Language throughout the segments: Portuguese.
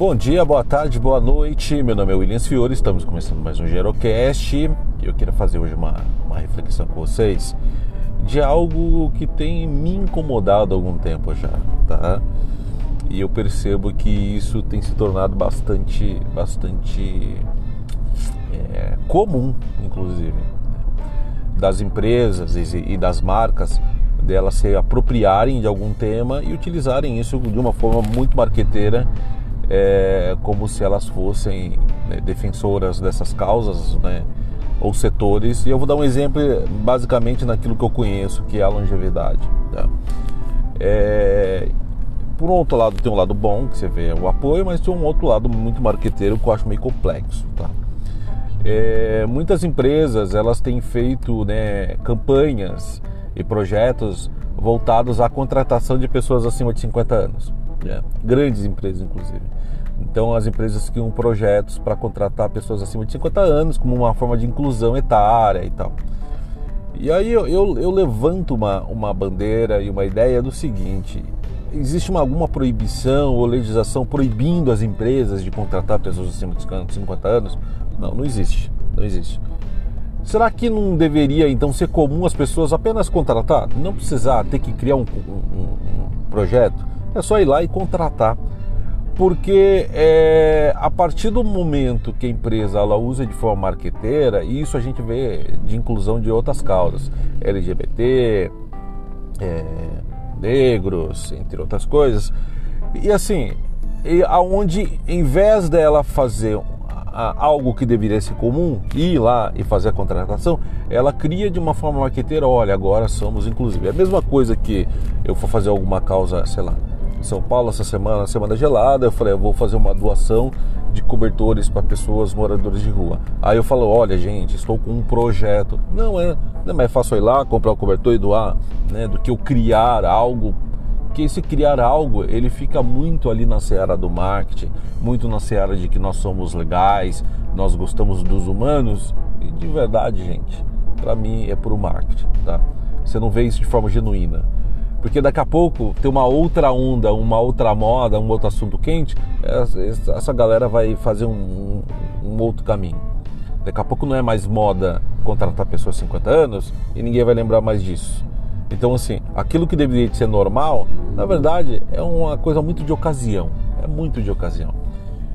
Bom dia, boa tarde, boa noite. Meu nome é Williams Fiore, estamos começando mais um Gerocast e eu queria fazer hoje uma, uma reflexão com vocês de algo que tem me incomodado há algum tempo já, tá? E eu percebo que isso tem se tornado bastante, bastante é, comum, inclusive, das empresas e das marcas delas se apropriarem de algum tema e utilizarem isso de uma forma muito marqueteira é, como se elas fossem né, defensoras dessas causas, né, ou setores. E eu vou dar um exemplo basicamente naquilo que eu conheço, que é a longevidade. Tá? É, por outro lado tem um lado bom, que você vê o apoio, mas tem um outro lado muito marqueteiro que eu acho meio complexo. Tá? É, muitas empresas elas têm feito né, campanhas e projetos voltados à contratação de pessoas acima de 50 anos. Né? Grandes empresas, inclusive. Então, as empresas criam projetos para contratar pessoas acima de 50 anos como uma forma de inclusão etária e tal. E aí eu, eu, eu levanto uma, uma bandeira e uma ideia do seguinte: existe uma, alguma proibição ou legislação proibindo as empresas de contratar pessoas acima de 50 anos? Não, não existe. Não existe. Será que não deveria então ser comum as pessoas apenas contratar? Não precisar ter que criar um, um, um projeto? É só ir lá e contratar porque é, a partir do momento que a empresa ela usa de forma marqueteira, e isso a gente vê de inclusão de outras causas, LGBT, é, negros, entre outras coisas, e assim, e aonde em vez dela fazer algo que deveria ser comum, ir lá e fazer a contratação, ela cria de uma forma marqueteira, olha, agora somos inclusive. É a mesma coisa que eu for fazer alguma causa, sei lá, São Paulo essa semana, semana gelada, eu falei, eu vou fazer uma doação de cobertores para pessoas moradoras de rua. Aí eu falo, olha gente, estou com um projeto. Não é, não é mais fácil ir lá, comprar o cobertor e doar, né, do que eu criar algo. Que esse criar algo, ele fica muito ali na seara do marketing, muito na seara de que nós somos legais, nós gostamos dos humanos. E de verdade, gente, para mim é pro marketing, tá? Você não vê isso de forma genuína. Porque daqui a pouco tem uma outra onda, uma outra moda, um outro assunto quente, essa galera vai fazer um, um outro caminho. Daqui a pouco não é mais moda contratar pessoas de 50 anos e ninguém vai lembrar mais disso. Então, assim, aquilo que deveria ser normal, na verdade, é uma coisa muito de ocasião. É muito de ocasião.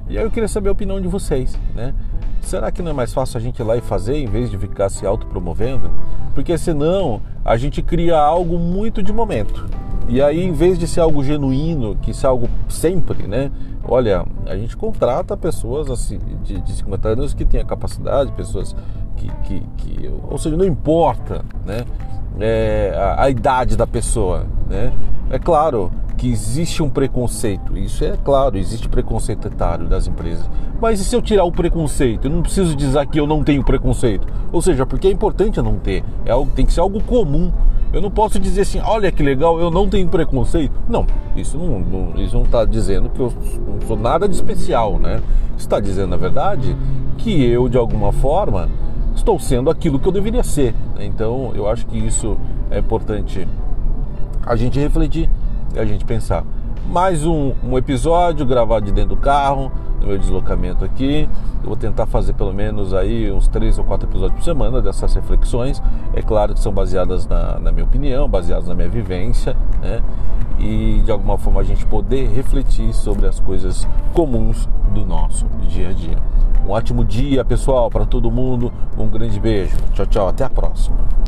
E aí eu queria saber a opinião de vocês, né? Será que não é mais fácil a gente ir lá e fazer em vez de ficar se autopromovendo? Porque senão a gente cria algo muito de momento. E aí, em vez de ser algo genuíno, que ser algo sempre, né? Olha, a gente contrata pessoas assim, de, de 50 anos que têm a capacidade, pessoas que, que, que ou seja, não importa, né? É, a, a idade da pessoa, né? É claro, que existe um preconceito. Isso é claro, existe preconceito etário das empresas. Mas e se eu tirar o preconceito? Eu não preciso dizer que eu não tenho preconceito. Ou seja, porque é importante não ter. É algo, tem que ser algo comum. Eu não posso dizer assim, olha que legal, eu não tenho preconceito. Não, isso não, não isso não está dizendo que eu não sou nada de especial, né? Está dizendo, na verdade, que eu, de alguma forma, estou sendo aquilo que eu deveria ser. Então, eu acho que isso é importante a gente refletir e a gente pensar. Mais um, um episódio gravado de dentro do carro, no meu deslocamento aqui. Eu vou tentar fazer pelo menos aí uns três ou quatro episódios por semana dessas reflexões. É claro que são baseadas na, na minha opinião, baseadas na minha vivência, né? E de alguma forma a gente poder refletir sobre as coisas comuns do nosso dia a dia. Um ótimo dia, pessoal, para todo mundo. Um grande beijo. Tchau, tchau. Até a próxima.